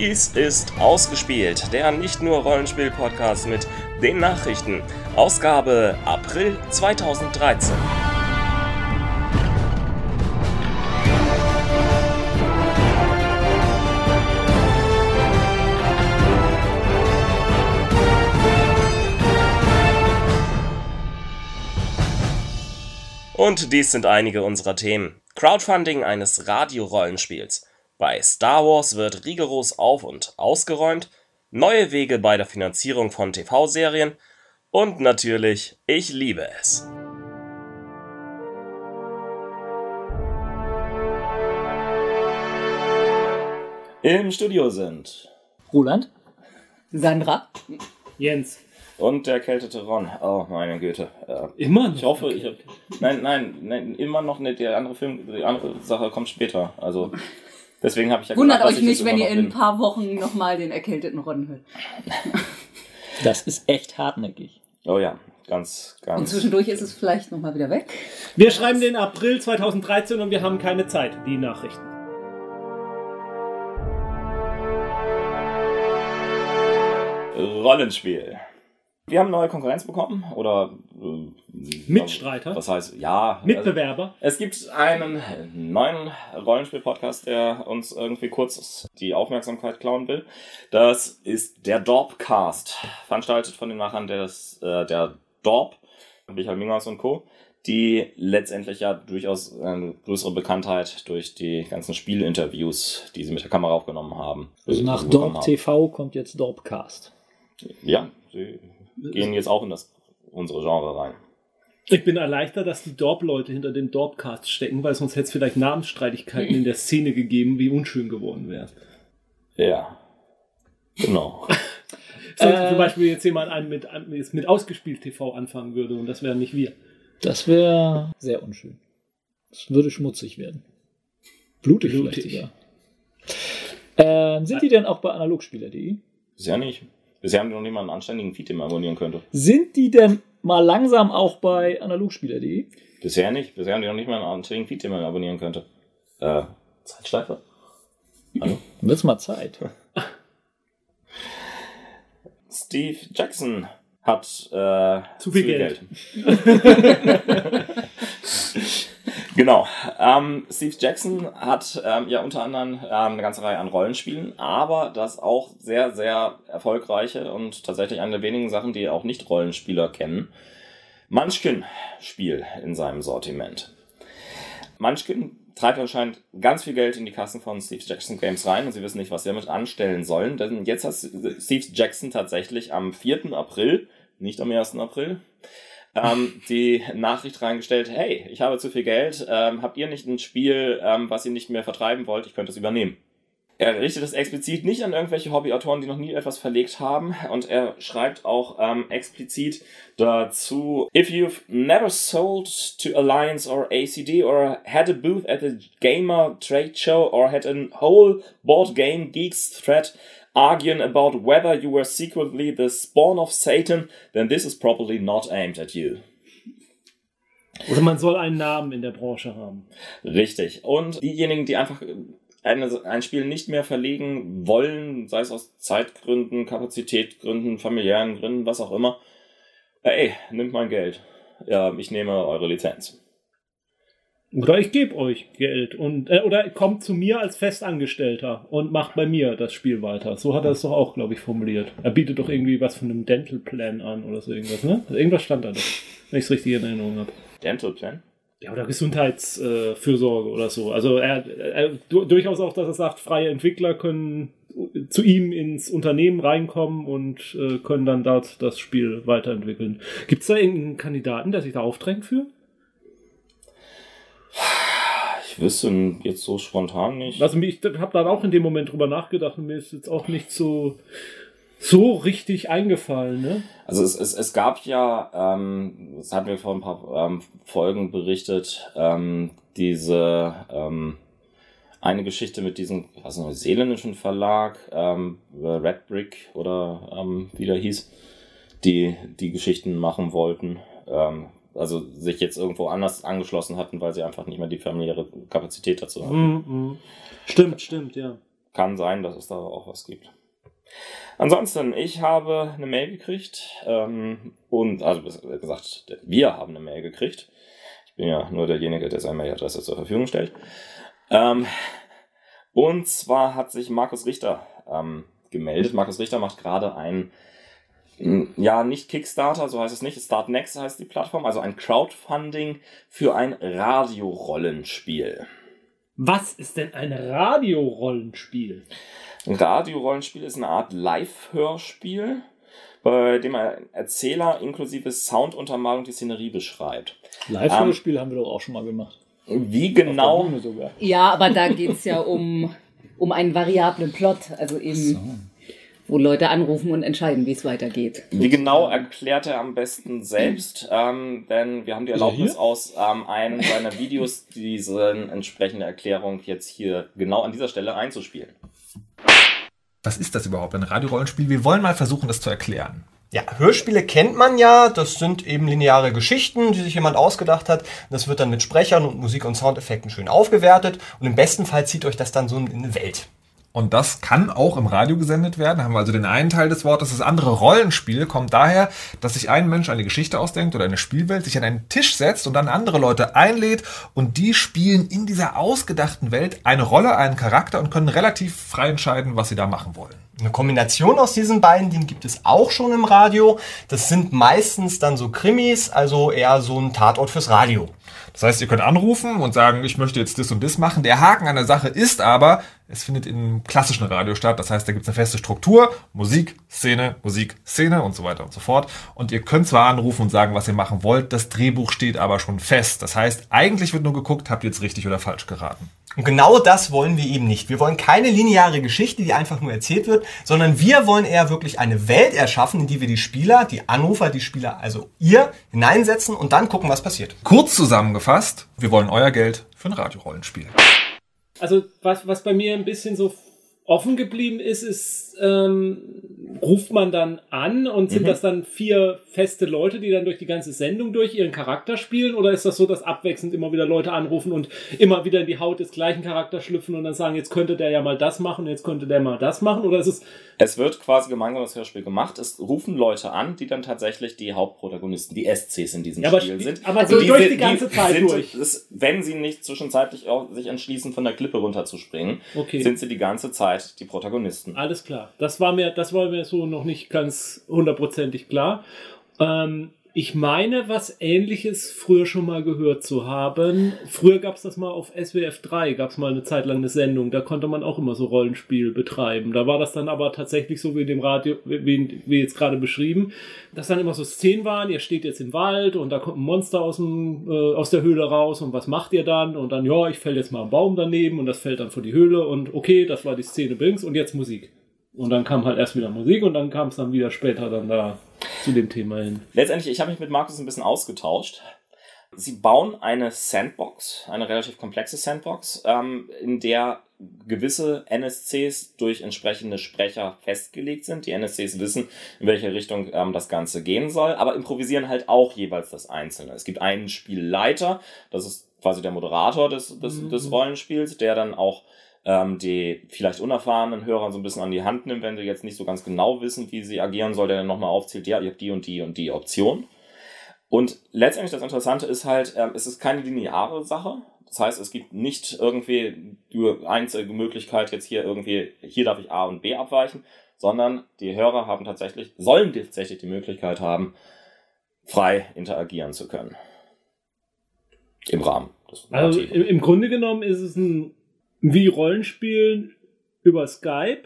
Dies ist Ausgespielt, der nicht nur Rollenspiel-Podcast mit den Nachrichten. Ausgabe April 2013. Und dies sind einige unserer Themen. Crowdfunding eines Radiorollenspiels. Bei Star Wars wird rigoros auf und ausgeräumt, neue Wege bei der Finanzierung von TV-Serien und natürlich, ich liebe es. Im Studio sind Roland, Sandra, Jens. und der erkältete Ron. Oh, meine Güte. Äh, Immer noch. ich hoffe, ich hab, nein, nein, nein, immer noch nicht. Die andere Film, die andere Sache kommt später. Also deswegen habe ich ja wundert gedacht, euch ich nicht, wenn ihr in ein paar Wochen nochmal den erkälteten Ron hört. das ist echt hartnäckig. Oh ja, ganz, Und ganz. zwischendurch ist es vielleicht nochmal wieder weg. Wir schreiben den April 2013 und wir haben keine Zeit. Die Nachrichten. Rollenspiel. Wir haben neue Konkurrenz bekommen oder äh, Mitstreiter? Was heißt ja? Mitbewerber. Es gibt einen neuen Rollenspiel-Podcast, der uns irgendwie kurz die Aufmerksamkeit klauen will. Das ist der Dorpcast, veranstaltet von den Machern des, äh, der Dorp, Michael Minghaus und Co., die letztendlich ja durchaus eine größere Bekanntheit durch die ganzen Spielinterviews, die sie mit der Kamera aufgenommen haben. Also nach bekommen Dorp. TV kommt jetzt Dorpcast. Ja, sie gehen jetzt auch in das unsere Genre rein. Ich bin erleichtert, dass die Dorp-Leute hinter dem Dorpcast stecken, weil sonst hätte es vielleicht Namensstreitigkeiten in der Szene gegeben, wie unschön geworden wäre. Ja. Genau. Sollte Äh. zum Beispiel jetzt jemand einen mit, mit, ausgespielt TV anfangen würde und das wären nicht wir. Das wäre sehr unschön. Das würde schmutzig werden. Blutig, Blutig. vielleicht sogar. Ähm, sind die denn auch bei analogspieler.de? Bisher nicht. Bisher haben wir noch nicht mal einen anständigen Feed, den man abonnieren könnte. Sind die denn mal langsam auch bei analogspieler.de? Bisher nicht. Bisher haben die noch nicht mal einen anständigen Feed, den man abonnieren könnte. Äh, Zeitschleife? Hallo? Dann wird's mal Zeit. Steve Jackson hat äh, Zu viel Geld. genau. Ähm, Steve Jackson hat ähm, ja unter anderem ähm, eine ganze Reihe an Rollenspielen, aber das auch sehr, sehr erfolgreiche und tatsächlich eine der wenigen Sachen, die auch Nicht-Rollenspieler kennen. Munchkin-Spiel in seinem Sortiment. Munchkin treibt anscheinend ganz viel Geld in die Kassen von Steve Jackson Games rein und sie wissen nicht, was sie damit anstellen sollen. Denn jetzt hat Steve Jackson tatsächlich am 4. April, nicht am 1. April, ähm, die Nachricht reingestellt, hey, ich habe zu viel Geld, ähm, habt ihr nicht ein Spiel, ähm, was ihr nicht mehr vertreiben wollt, ich könnte es übernehmen. Er richtet es explizit nicht an irgendwelche Hobbyautoren, die noch nie etwas verlegt haben. Und er schreibt auch ähm, explizit dazu, If you've never sold to Alliance or ACD or had a booth at a gamer trade show or had a whole board game geeks thread arguing about whether you were secretly the spawn of Satan, then this is probably not aimed at you. Also man soll einen Namen in der Branche haben. Richtig. Und diejenigen, die einfach eine, ein Spiel nicht mehr verlegen wollen, sei es aus Zeitgründen, Kapazitätgründen, familiären Gründen, was auch immer, ey, nimmt mein Geld. Ja, ich nehme eure Lizenz. Oder ich gebe euch Geld und äh, oder kommt zu mir als Festangestellter und macht bei mir das Spiel weiter. So hat er es doch auch, glaube ich, formuliert. Er bietet doch irgendwie was von einem Dental Plan an oder so irgendwas, ne? Also irgendwas stand da doch, wenn ich es richtig in Erinnerung habe. Dental Plan? Ja, oder Gesundheitsfürsorge äh, oder so. Also er, er du, durchaus auch, dass er sagt, freie Entwickler können zu ihm ins Unternehmen reinkommen und äh, können dann dort das Spiel weiterentwickeln. Gibt es da irgendeinen Kandidaten, der sich da aufdrängt für? Ich wüsste jetzt so spontan nicht. Also ich habe dann auch in dem Moment drüber nachgedacht und mir ist jetzt auch nicht so so richtig eingefallen, ne? Also es, es, es gab ja, ähm, das hatten wir vor ein paar ähm, Folgen berichtet, ähm, diese ähm, eine Geschichte mit diesem, was ist neuseeländischen Verlag, ähm, Red Brick oder ähm, wie der hieß, die die Geschichten machen wollten. Ähm, also sich jetzt irgendwo anders angeschlossen hatten, weil sie einfach nicht mehr die familiäre Kapazität dazu hatten. Mm, mm. Stimmt, stimmt, ja. kann sein, dass es da auch was gibt. Ansonsten, ich habe eine Mail gekriegt ähm, und, also gesagt, wir haben eine Mail gekriegt. Ich bin ja nur derjenige, der seine Mailadresse zur Verfügung stellt. Ähm, und zwar hat sich Markus Richter ähm, gemeldet. Markus Richter macht gerade ein, ja, nicht Kickstarter, so heißt es nicht, Startnext heißt die Plattform, also ein Crowdfunding für ein Radiorollenspiel. Was ist denn ein Radiorollenspiel? Ein Radiorollenspiel ist eine Art Live-Hörspiel, bei dem ein Erzähler inklusive Sounduntermalung die Szenerie beschreibt. Live-Hörspiel haben wir doch auch schon mal gemacht. Wie genau. Ja, aber da geht's ja um, um einen variablen Plot, also eben, wo Leute anrufen und entscheiden, wie es weitergeht. Wie genau erklärt er am besten selbst? Ähm, denn wir haben die er Erlaubnis aus ähm, einem seiner Videos, diese entsprechende Erklärung jetzt hier genau an dieser Stelle einzuspielen. Was ist das überhaupt, ein Radiorollenspiel? Wir wollen mal versuchen, das zu erklären. Ja, Hörspiele kennt man ja. Das sind eben lineare Geschichten, die sich jemand ausgedacht hat. Das wird dann mit Sprechern und Musik und Soundeffekten schön aufgewertet. Und im besten Fall zieht euch das dann so in eine Welt. Und das kann auch im Radio gesendet werden. Da haben wir also den einen Teil des Wortes. Das andere Rollenspiel kommt daher, dass sich ein Mensch eine Geschichte ausdenkt oder eine Spielwelt, sich an einen Tisch setzt und dann andere Leute einlädt und die spielen in dieser ausgedachten Welt eine Rolle, einen Charakter und können relativ frei entscheiden, was sie da machen wollen. Eine Kombination aus diesen beiden, den gibt es auch schon im Radio. Das sind meistens dann so Krimis, also eher so ein Tatort fürs Radio. Das heißt, ihr könnt anrufen und sagen, ich möchte jetzt das und das machen. Der Haken an der Sache ist aber, es findet im klassischen Radio statt. Das heißt, da gibt es eine feste Struktur, Musik, Szene, Musik, Szene und so weiter und so fort. Und ihr könnt zwar anrufen und sagen, was ihr machen wollt, das Drehbuch steht aber schon fest. Das heißt, eigentlich wird nur geguckt, habt ihr jetzt richtig oder falsch geraten. Und genau das wollen wir eben nicht. Wir wollen keine lineare Geschichte, die einfach nur erzählt wird, sondern wir wollen eher wirklich eine Welt erschaffen, in die wir die Spieler, die Anrufer, die Spieler, also ihr, hineinsetzen und dann gucken, was passiert. Kurz zusammengefasst, wir wollen euer Geld für ein Radiorollenspiel. Also was, was bei mir ein bisschen so offen geblieben ist, ist, ähm, ruft man dann an und sind das dann vier feste Leute, die dann durch die ganze Sendung durch ihren Charakter spielen? Oder ist das so, dass abwechselnd immer wieder Leute anrufen und immer wieder in die Haut des gleichen Charakters schlüpfen und dann sagen, jetzt könnte der ja mal das machen, jetzt könnte der mal das machen? Oder ist es, Es wird quasi gemeinsam das Hörspiel gemacht. Es rufen Leute an, die dann tatsächlich die Hauptprotagonisten, die SCs in diesem Ja, aber Spiel sp- sind. aber Also so durch die ganze Zeit sind, durch. Das, wenn sie nicht zwischenzeitlich auch sich entschließen, von der Klippe runterzuspringen, Okay. sind sie die ganze Zeit die Protagonisten. Alles klar. Das war mir, das war mir so noch nicht ganz hundertprozentig klar. Ähm, ich meine, was ähnliches früher schon mal gehört zu haben. Früher gab es das mal auf SWF 3, gab es mal eine Zeit lang eine Sendung, da konnte man auch immer so Rollenspiel betreiben. Da war das dann aber tatsächlich so wie in dem Radio, wie, wie jetzt gerade beschrieben, dass dann immer so Szenen waren, ihr steht jetzt im Wald und da kommt ein Monster aus, dem, äh, aus der Höhle raus und was macht ihr dann? Und dann, ja, ich fäll jetzt mal einen Baum daneben und das fällt dann vor die Höhle und okay, das war die Szene Bings und jetzt Musik. Und dann kam halt erst wieder Musik und dann kam es dann wieder später dann da zu dem Thema hin. Letztendlich, ich habe mich mit Markus ein bisschen ausgetauscht. Sie bauen eine Sandbox, eine relativ komplexe Sandbox, ähm, in der gewisse NSCs durch entsprechende Sprecher festgelegt sind. Die NSCs wissen, in welche Richtung ähm, das Ganze gehen soll, aber improvisieren halt auch jeweils das Einzelne. Es gibt einen Spielleiter, das ist quasi der Moderator des, des, des Rollenspiels, der dann auch ähm, die vielleicht unerfahrenen Hörer so ein bisschen an die Hand nimmt, wenn sie jetzt nicht so ganz genau wissen, wie sie agieren soll, der dann nochmal aufzählt, ja, ihr habt die und die und die Option. Und letztendlich das Interessante ist halt, ähm, es ist keine lineare Sache. Das heißt, es gibt nicht irgendwie die einzige Möglichkeit, jetzt hier irgendwie, hier darf ich A und B abweichen, sondern die Hörer haben tatsächlich, sollen tatsächlich die Möglichkeit haben, frei interagieren zu können. Im Rahmen des Also im, im Grunde genommen ist es ein wie Rollenspiel über Skype,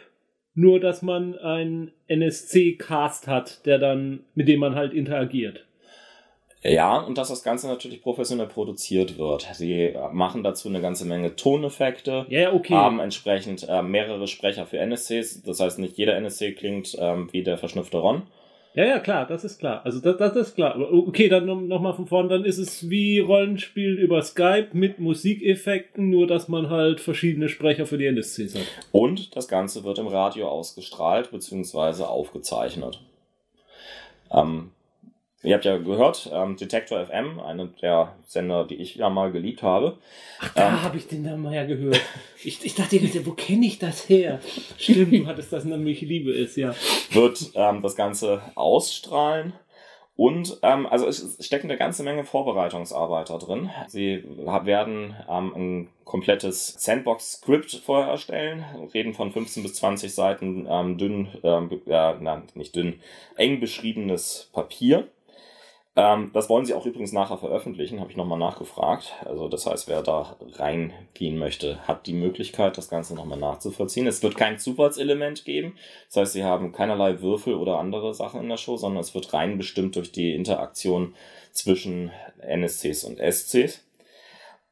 nur dass man einen NSC-Cast hat, der dann, mit dem man halt interagiert. Ja, und dass das Ganze natürlich professionell produziert wird. Sie machen dazu eine ganze Menge Toneffekte, ja, okay. haben entsprechend äh, mehrere Sprecher für NSCs. Das heißt, nicht jeder NSC klingt ähm, wie der verschnupfte Ron. Ja, ja, klar, das ist klar. Also das, das ist klar. Okay, dann nochmal noch mal von vorn, dann ist es wie Rollenspiel über Skype mit Musikeffekten, nur dass man halt verschiedene Sprecher für die NSCs hat. Und das Ganze wird im Radio ausgestrahlt bzw. aufgezeichnet. Ähm, Ihr habt ja gehört, ähm, Detector FM, einer der Sender, die ich ja mal geliebt habe. Da Ähm. habe ich den Namen mal ja gehört. Ich, ich dachte, wo kenne ich das her? Stimmt, du hattest das nämlich Liebe ist, ja. wird ähm, das Ganze ausstrahlen. Und ähm, also es steckt eine ganze Menge Vorbereitungsarbeit da drin. Sie werden ähm, ein komplettes Sandbox-Script vorher erstellen, reden von 15 bis 20 Seiten ähm, dünn, ähm, ja, nein, nicht dünn, eng beschriebenes Papier. Ähm, das wollen sie auch übrigens nachher veröffentlichen, habe ich nochmal nachgefragt. Also das heißt, wer da reingehen möchte, hat die Möglichkeit, das Ganze nochmal nachzuvollziehen. Es wird kein Zufallselement geben. Das heißt, sie haben keinerlei Würfel oder andere Sachen in der Show, sondern es wird rein bestimmt durch die Interaktion zwischen NSCs und SCs.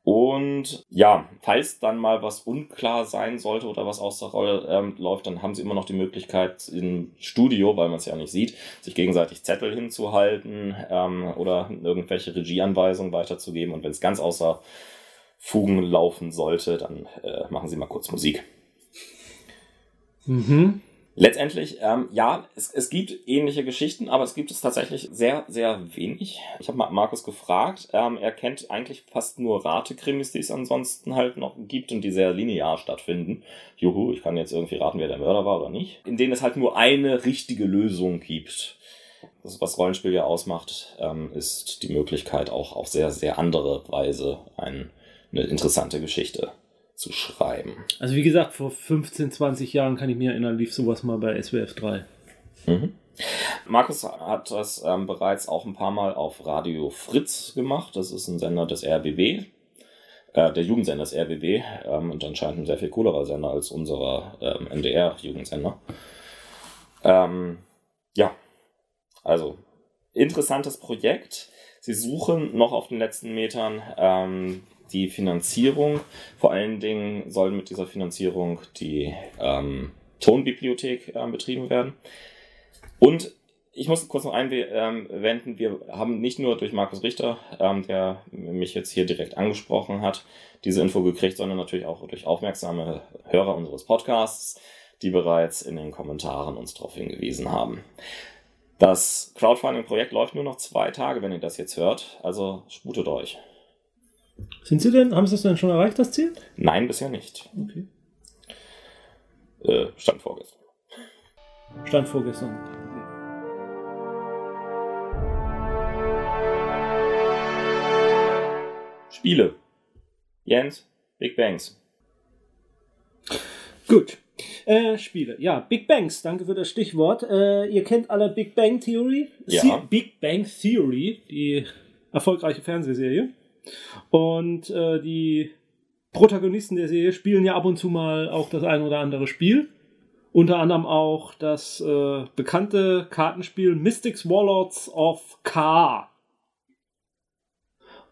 Und ja, falls dann mal was unklar sein sollte oder was aus der Rolle ähm, läuft, dann haben sie immer noch die Möglichkeit im Studio, weil man es ja nicht sieht, sich gegenseitig Zettel hinzuhalten ähm, oder irgendwelche Regieanweisungen weiterzugeben. Und wenn es ganz außer Fugen laufen sollte, dann äh, machen sie mal kurz Musik. Mhm. Letztendlich, ähm, ja, es, es gibt ähnliche Geschichten, aber es gibt es tatsächlich sehr, sehr wenig. Ich habe mal Markus gefragt, ähm, er kennt eigentlich fast nur Ratekrimis, die es ansonsten halt noch gibt und die sehr linear stattfinden. Juhu, ich kann jetzt irgendwie raten, wer der Mörder war oder nicht. In denen es halt nur eine richtige Lösung gibt. Das, was Rollenspiel ja ausmacht, ähm, ist die Möglichkeit auch auf sehr, sehr andere Weise ein, eine interessante Geschichte zu schreiben. Also wie gesagt, vor 15, 20 Jahren kann ich mich erinnern, lief sowas mal bei SWF 3. Mhm. Markus hat das ähm, bereits auch ein paar Mal auf Radio Fritz gemacht. Das ist ein Sender des RBB, äh, der Jugendsender des RBB ähm, und anscheinend ein sehr viel coolerer Sender als unserer ähm, NDR-Jugendsender. Ähm, ja, also interessantes Projekt. Sie suchen noch auf den letzten Metern ähm, die Finanzierung. Vor allen Dingen soll mit dieser Finanzierung die ähm, Tonbibliothek ähm, betrieben werden. Und ich muss kurz noch einwenden, wir haben nicht nur durch Markus Richter, ähm, der mich jetzt hier direkt angesprochen hat, diese Info gekriegt, sondern natürlich auch durch aufmerksame Hörer unseres Podcasts, die bereits in den Kommentaren uns darauf hingewiesen haben. Das Crowdfunding-Projekt läuft nur noch zwei Tage, wenn ihr das jetzt hört, also sputet euch. Sind Sie denn, haben Sie das denn schon erreicht, das Ziel? Nein, bisher nicht. Okay. Äh, stand vorgestern. Stand vorgestern. Spiele. Jens, Big Bangs. Gut. Äh, Spiele. Ja, Big Bangs, danke für das Stichwort. Äh, ihr kennt alle Big Bang Theory? Ja. The- Big Bang Theory, die erfolgreiche Fernsehserie. Und äh, die Protagonisten der Serie spielen ja ab und zu mal auch das ein oder andere Spiel. Unter anderem auch das äh, bekannte Kartenspiel Mystics Warlords of Ka.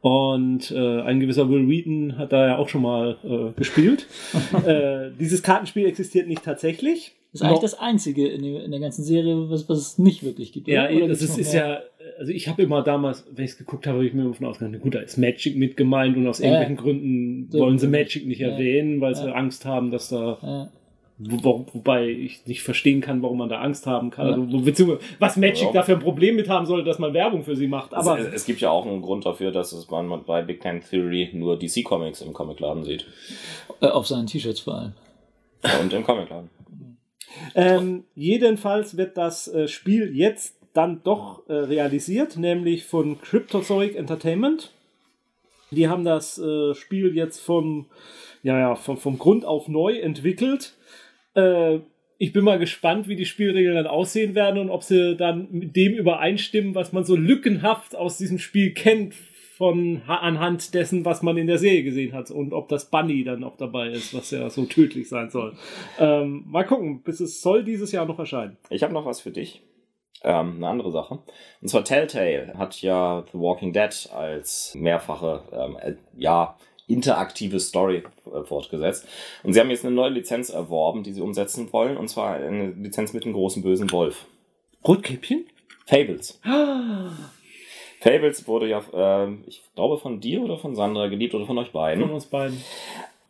Und äh, ein gewisser Will Wheaton hat da ja auch schon mal äh, gespielt. äh, dieses Kartenspiel existiert nicht tatsächlich. Das ist eigentlich Noch- das Einzige in, der- in der ganzen Serie, was, was es nicht wirklich gibt. Ja, oder? Oder das ist, ist ja, also ich habe immer damals, wenn ich es geguckt habe, habe ich mir davon ausgegangen, gut, da ist Magic mit gemeint und aus Ja. irgendwelchen Gründen So. wollen sie Magic nicht Ja. erwähnen, weil sie Ja. Angst haben, dass da, Ja. wo, wo, wobei ich nicht verstehen kann, warum man da Angst haben kann. Ja. Also, beziehungsweise, was Magic Ja. dafür ein Problem mit haben sollte, dass man Werbung für sie macht. Aber es, es gibt ja auch einen Grund dafür, dass es man bei Big Bang Theory nur DC Comics im Comicladen sieht. Äh, auf seinen T-Shirts vor allem. Und im Comicladen. Ähm, jedenfalls wird das äh, Spiel jetzt dann doch äh, realisiert, nämlich von Cryptozoic Entertainment. Die haben das äh, Spiel jetzt vom, ja, ja, vom, vom Grund auf neu entwickelt. Äh, ich bin mal gespannt, wie die Spielregeln dann aussehen werden und ob sie dann mit dem übereinstimmen, was man so lückenhaft aus diesem Spiel kennt, von ha- anhand dessen, was man in der Serie gesehen hat und ob das Bunny dann auch dabei ist, was ja so tödlich sein soll. Ähm, mal gucken, bis es soll dieses Jahr noch erscheinen. Ich habe noch was für dich. Ähm, eine andere Sache. Und zwar Telltale hat ja The Walking Dead als mehrfache, ähm, äh, ja, interaktive Story äh, fortgesetzt. Und sie haben jetzt eine neue Lizenz erworben, die sie umsetzen wollen. Und zwar eine Lizenz mit dem großen bösen Wolf. Rotkäppchen? Fables. Ah, Fables wurde ja, ähm, ich glaube, von dir oder von Sandra geliebt oder von euch beiden. von uns beiden.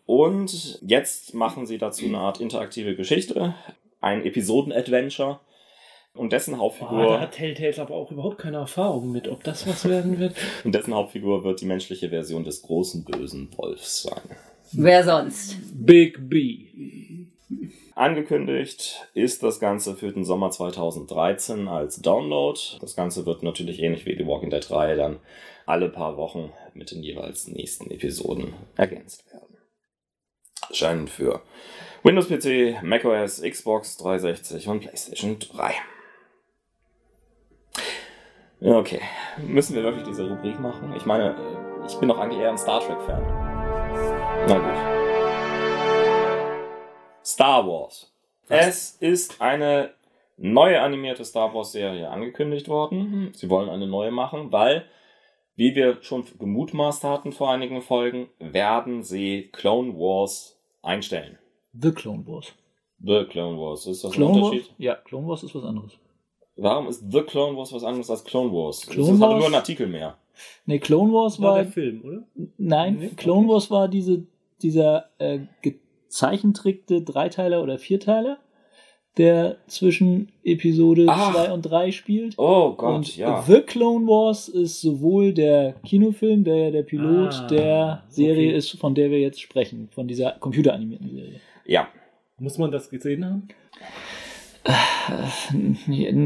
Und jetzt machen sie dazu eine Art interaktive Geschichte, ein Episoden-Adventure, Und dessen Boah, da Hauptfigur, hat Telltales aber auch überhaupt keine Erfahrung mit, ob das was werden wird. und dessen Hauptfigur wird die menschliche Version des großen bösen Wolfs sein. Wer sonst? Big B. Angekündigt ist das Ganze für den Sommer 2013 als Download. Das Ganze wird natürlich ähnlich wie die Walking Dead 3 dann alle paar Wochen mit den jeweils nächsten Episoden ergänzt werden. Erscheinen für Windows PC, macOS, Xbox 360 und PlayStation 3. Ja, Okay, müssen wir wirklich diese Rubrik machen? Ich meine, ich bin doch eigentlich eher ein Star Trek-Fan. Na gut. Star Wars. Es ist eine neue animierte Star Wars Serie angekündigt worden. Sie wollen eine neue machen, weil, wie wir schon gemutmaßt hatten vor einigen Folgen, werden sie Clone Wars einstellen. The Clone Wars. The Clone Wars. Ist das Clone ein Wars? Unterschied? Ja, Clone Wars ist was anderes. Warum ist The Clone Wars was anderes als Clone Wars? Clone das hat Wars- nur ein Artikel mehr. Nee, Clone Wars War war. der Film, oder? Nein, Nee, Clone okay. Wars war diese, dieser äh, gezeichentrickte Dreiteiler oder Vierteiler, der zwischen Episode Ah. 2 und 3 spielt. Oh Gott, und ja. The Clone Wars ist sowohl der Kinofilm, der ja der Pilot Ah, der Serie okay. ist, von der wir jetzt sprechen, von dieser computeranimierten Serie. Ja. Muss man das gesehen haben?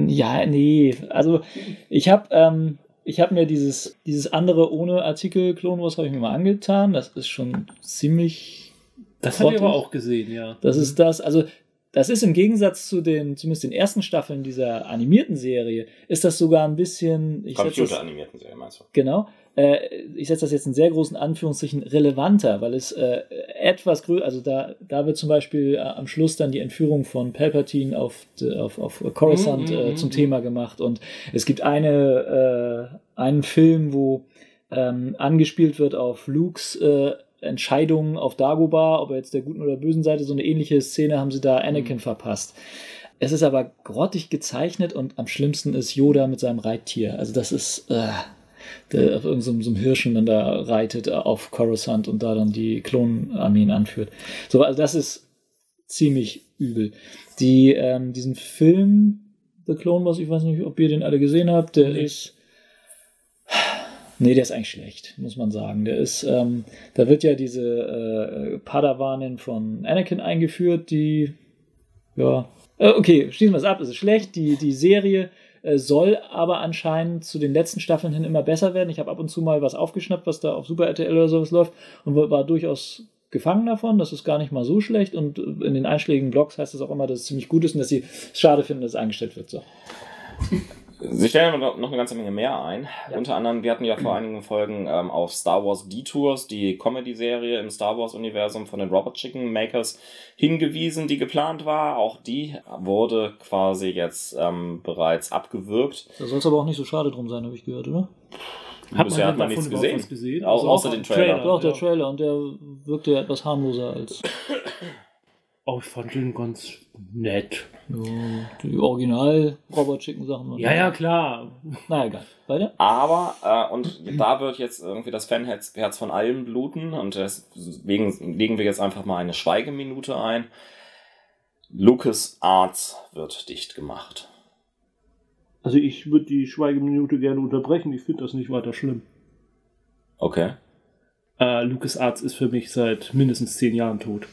Ja, nee. Also ich habe ähm, ich habe mir dieses dieses andere ohne Artikel Clone Wars habe ich mir mal angetan. Das ist schon ziemlich. Das habe ich aber auch gesehen, ja. Das ist das. Also das ist im Gegensatz zu den zumindest den ersten Staffeln dieser animierten Serie ist das sogar ein bisschen. Ich Computeranimierten Serie meinst du? Genau. Äh, ich setze das jetzt in sehr großen Anführungszeichen relevanter, weil es äh, etwas größer, also da, da wird zum Beispiel äh, am Schluss dann die Entführung von Palpatine auf, de- auf, auf Coruscant äh, mhm, zum mhm. Thema gemacht und es gibt eine, äh, einen Film, wo ähm, angespielt wird auf Lukes äh, Entscheidungen auf Dagobah, ob er jetzt der guten oder bösen Seite, so eine ähnliche Szene haben sie da Anakin verpasst. Es ist aber grottig gezeichnet und am schlimmsten ist Yoda mit seinem Reittier. Also das ist, äh, der auf irgendeinem so einem Hirschen dann da reitet äh, auf Coruscant und da dann die Klonarmeen anführt. So, also das ist ziemlich übel. Die, ähm, diesen Film, The Clone Wars, ich weiß nicht, ob ihr den alle gesehen habt, der ist. Nee, der ist eigentlich schlecht, muss man sagen. Der ist, ähm, da wird ja diese äh, Padawanin von Anakin eingeführt, die, ja, äh, okay, schließen wir es ab, es ist schlecht. Die, die Serie äh, soll aber anscheinend zu den letzten Staffeln hin immer besser werden. Ich habe ab und zu mal was aufgeschnappt, was da auf Super RTL oder sowas läuft und war durchaus gefangen davon. Das ist gar nicht mal so schlecht und äh, in den einschlägigen Blogs heißt es auch immer, dass es ziemlich gut ist und dass sie es schade finden, dass es eingestellt wird. So. Sie stellen aber noch eine ganze Menge mehr ein. Unter anderem, wir hatten ja vor einigen Folgen ähm, auf Star Wars Detours, die Comedy-Serie im Star Wars-Universum von den Robot Chicken Makers, hingewiesen, die geplant war. Auch die wurde quasi jetzt ähm, bereits abgewürgt. Da soll es aber auch nicht so schade drum sein, habe ich gehört, oder? Hat Bisher hat man nichts gesehen. gesehen? Au- Also außer auch den am Trailer. Doch, der ja. Trailer und der wirkte ja etwas harmloser als Oh, ich fand den ganz nett. ja, die Original-Robot-Chicken-Sachen. Ja, ja, klar. Na egal. Weiter? Aber, äh, und da wird jetzt irgendwie das Fanherz Herz von allen bluten und deswegen legen wir jetzt einfach mal eine Schweigeminute ein. Lucas Arts wird dicht gemacht. Also ich würde die Schweigeminute gerne unterbrechen. Ich finde das nicht weiter schlimm. Okay. Äh, LucasArts ist für mich seit mindestens zehn Jahren tot.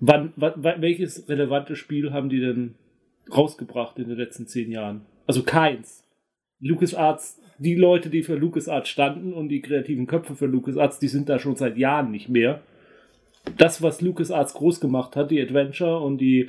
Wann, wann, welches relevante Spiel haben die denn rausgebracht in den letzten zehn Jahren? Also keins. LucasArts, die Leute, die für LucasArts standen und die kreativen Köpfe für LucasArts, die sind da schon seit Jahren nicht mehr. Das, was LucasArts groß gemacht hat, die Adventure und die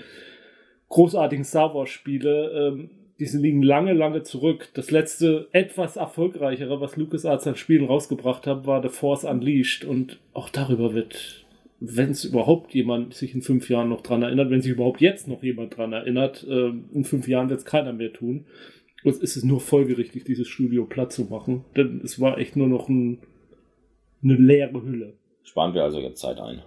großartigen Star Wars Spiele, ähm, diese liegen lange, lange zurück. Das letzte, etwas erfolgreichere, was LucasArts an Spielen rausgebracht hat, war The Force Unleashed. Und auch darüber wird, wenn es überhaupt jemand sich in fünf Jahren noch dran erinnert, wenn sich überhaupt jetzt noch jemand dran erinnert, ähm, in fünf Jahren wird es keiner mehr tun. Es ist nur folgerichtig, dieses Studio platt zu machen. Denn es war echt nur noch ein, eine leere Hülle. Sparen wir also jetzt Zeit ein.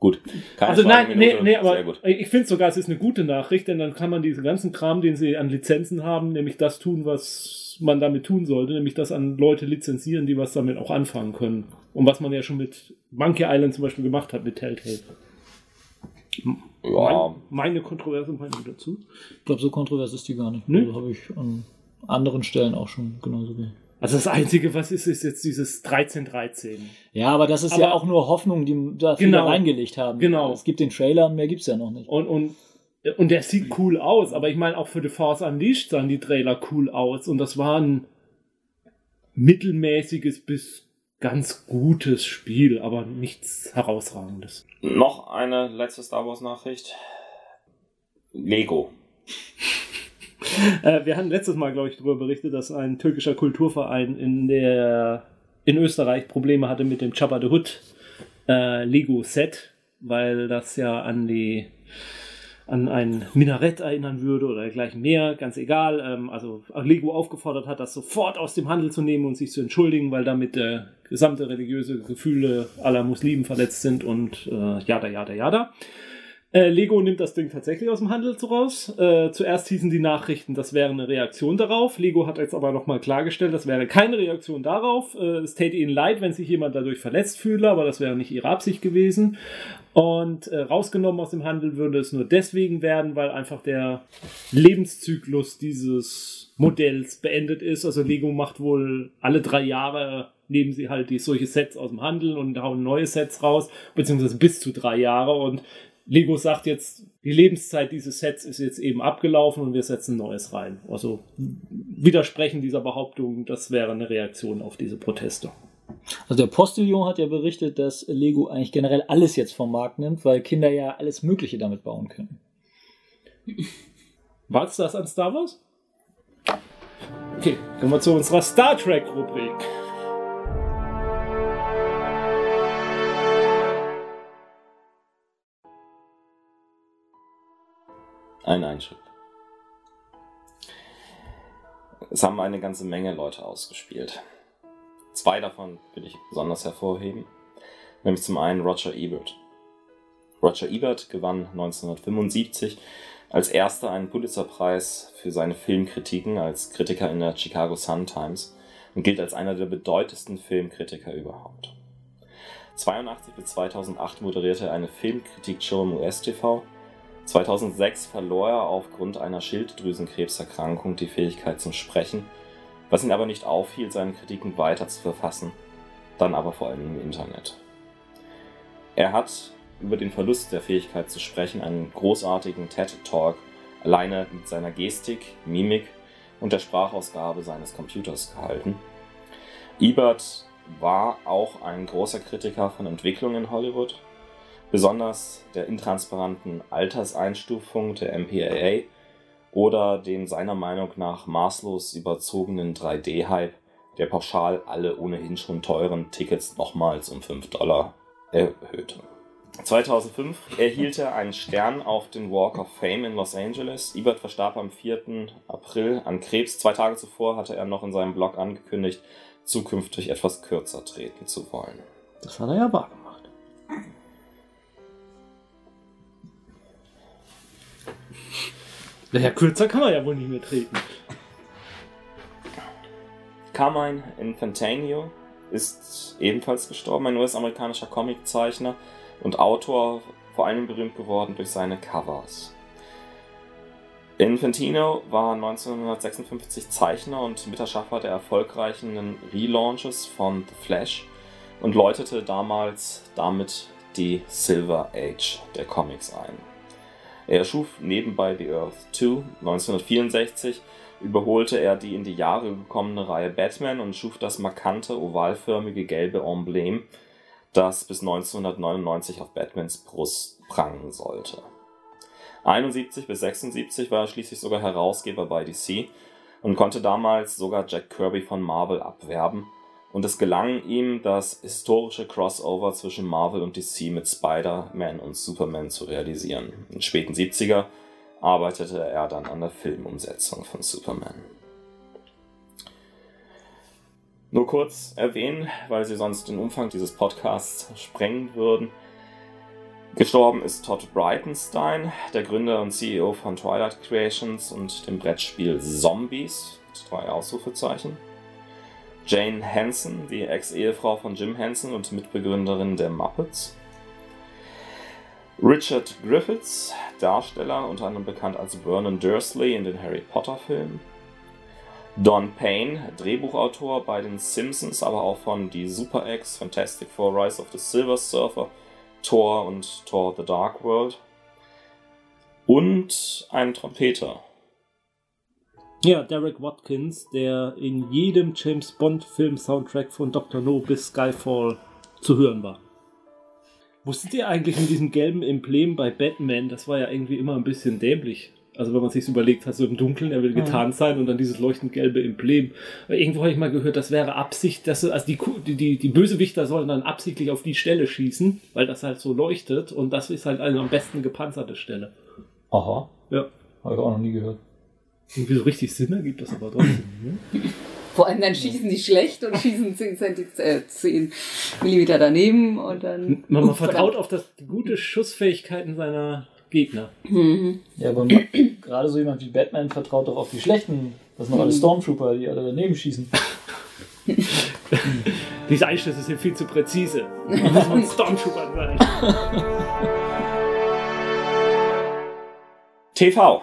Gut. Keine Also nein, nee, nee, aber gut. ich finde sogar, es ist eine gute Nachricht, denn dann kann man diesen ganzen Kram, den sie an Lizenzen haben, nämlich das tun, was man damit tun sollte, nämlich das an Leute lizenzieren, die was damit auch anfangen können. Und was man ja schon mit Monkey Island zum Beispiel gemacht hat mit Telltale. Ja, Mein, meine kontroverse Meinung dazu. Ich glaube, so kontrovers ist die gar nicht. Nö. Also habe ich an anderen Stellen auch schon genauso gesehen. Also das Einzige, was ist, ist jetzt dieses 1313. Ja, aber das ist ja Aber- auch nur Hoffnung, die da viele Genau. reingelegt haben. Genau. Es gibt den Trailer und mehr gibt's ja noch nicht. Und, und, und der sieht cool aus, aber ich meine, auch für The Force Unleashed sahen die Trailer cool aus. Und das war ein mittelmäßiges bis ganz gutes Spiel, aber nichts herausragendes. noch eine letzte Star Wars Nachricht. Lego. Äh, wir hatten letztes Mal, glaube ich, darüber berichtet, dass ein türkischer Kulturverein in der in Österreich Probleme hatte mit dem the Hood äh, Lego Set, weil das ja an die an ein Minarett erinnern würde oder dergleichen mehr, ganz egal. Ähm, also Lego aufgefordert hat, das sofort aus dem Handel zu nehmen und sich zu entschuldigen, weil damit äh, gesamte religiöse Gefühle aller Muslimen verletzt sind und äh, jada, jada, jada. Äh, Lego nimmt das Ding tatsächlich aus dem Handel so raus. Äh, zuerst hießen die Nachrichten, das wäre eine Reaktion darauf. Lego hat jetzt aber nochmal klargestellt, das wäre keine Reaktion darauf. Äh, es täte ihnen leid, wenn sich jemand dadurch verletzt fühle, aber das wäre nicht ihre Absicht gewesen. Und äh, rausgenommen aus dem Handel würde es nur deswegen werden, weil einfach der Lebenszyklus dieses Modells beendet ist. Also Lego macht wohl alle drei Jahre nehmen sie halt die solche Sets aus dem Handel und hauen neue Sets raus, beziehungsweise bis zu drei Jahre. Und Lego sagt jetzt, die Lebenszeit dieses Sets ist jetzt eben abgelaufen und wir setzen Neues rein. Also widersprechen dieser Behauptung, das wäre eine Reaktion auf diese Proteste. Also der Postillon hat ja berichtet, dass Lego eigentlich generell alles jetzt vom Markt nimmt, weil Kinder ja alles Mögliche damit bauen können. War es das an Star Wars? Okay, kommen wir zu unserer Star Trek-Rubrik. Ein Einschub. Es haben eine ganze Menge Leute ausgespielt. Zwei davon will ich besonders hervorheben, nämlich zum einen Roger Ebert. Roger Ebert gewann 1975 als erster einen Pulitzerpreis für seine Filmkritiken als Kritiker in der Chicago Sun-Times und gilt als einer der bedeutendsten Filmkritiker überhaupt. 82 bis 2008 moderierte er eine Filmkritik-Show im US-TV 2006 verlor er aufgrund einer Schilddrüsenkrebserkrankung die Fähigkeit zum Sprechen, was ihn aber nicht aufhielt, seine Kritiken weiter zu verfassen, dann aber vor allem im Internet. Er hat über den Verlust der Fähigkeit zu sprechen einen großartigen TED-Talk alleine mit seiner Gestik, Mimik und der Sprachausgabe seines Computers gehalten. Ebert war auch ein großer Kritiker von Entwicklung in Hollywood besonders der intransparenten Alterseinstufung der MPAA oder dem seiner Meinung nach maßlos überzogenen 3D-Hype, der pauschal alle ohnehin schon teuren Tickets nochmals um 5 Dollar erhöhte. 2005 erhielt er einen Stern auf den Walk of Fame in Los Angeles. Ebert verstarb am 4. April an Krebs. Zwei Tage zuvor hatte er noch in seinem Blog angekündigt, zukünftig etwas kürzer treten zu wollen. Das hat er ja wahr gemacht. Naja, kürzer kann man ja wohl nicht mehr treten. Carmine Infantino ist ebenfalls gestorben, ein US-amerikanischer Comiczeichner und Autor, vor allem berühmt geworden durch seine Covers. Infantino war 1956 Zeichner und Miterschaffer der erfolgreichen Relaunches von The Flash und läutete damals damit die Silver Age der Comics ein. Er schuf nebenbei The Earth 2 1964 überholte er die in die Jahre gekommene Reihe Batman und schuf das markante ovalförmige gelbe Emblem, das bis 1999 auf Batmans Brust prangen sollte. 71 bis 76 war er schließlich sogar Herausgeber bei DC und konnte damals sogar Jack Kirby von Marvel abwerben, und es gelang ihm, das historische Crossover zwischen Marvel und DC mit Spider-Man und Superman zu realisieren. In den späten 70er arbeitete er dann an der Filmumsetzung von Superman. Nur kurz erwähnen, weil sie sonst den Umfang dieses Podcasts sprengen würden. Gestorben ist Todd Breitenstein, der Gründer und CEO von Twilight Creations und dem Brettspiel Zombies drei Ausrufezeichen. Jane Henson, die Ex-Ehefrau von Jim Henson und Mitbegründerin der Muppets. Richard Griffiths, Darsteller, unter anderem bekannt als Vernon Dursley in den Harry Potter-Filmen. Don Payne, Drehbuchautor bei den Simpsons, aber auch von Die Super X, Fantastic Four, Rise of the Silver Surfer, Thor und Thor The Dark World. Und ein Trompeter. Ja, Derek Watkins, der in jedem James Bond-Film-Soundtrack von Dr. No bis Skyfall zu hören war. Wusstet ihr eigentlich mit diesem gelben Emblem bei Batman, das war ja irgendwie immer ein bisschen dämlich. Also wenn man sich überlegt hat, so im Dunkeln, er will getarnt sein und dann dieses leuchtend gelbe Emblem. Irgendwo habe ich mal gehört, das wäre Absicht, dass also die, die, die Bösewichter sollen dann absichtlich auf die Stelle schießen, weil das halt so leuchtet und das ist halt eine am besten gepanzerte Stelle. Aha, Ja. habe ich auch noch nie gehört. Irgendwie so richtig Sinn ergibt das aber trotzdem. Ne? Vor allem dann schießen die schlecht und schießen 10, Zenti äh, 10 Millimeter daneben und dann. Man, man vertraut auf das, die gute Schussfähigkeiten seiner Gegner. Ja, aber gerade so jemand wie Batman vertraut doch auf die Schlechten. Das sind doch alle Stormtrooper, die alle daneben schießen. Diese Einschlüsse sind viel zu präzise. Da muss man Stormtrooper sein. TV.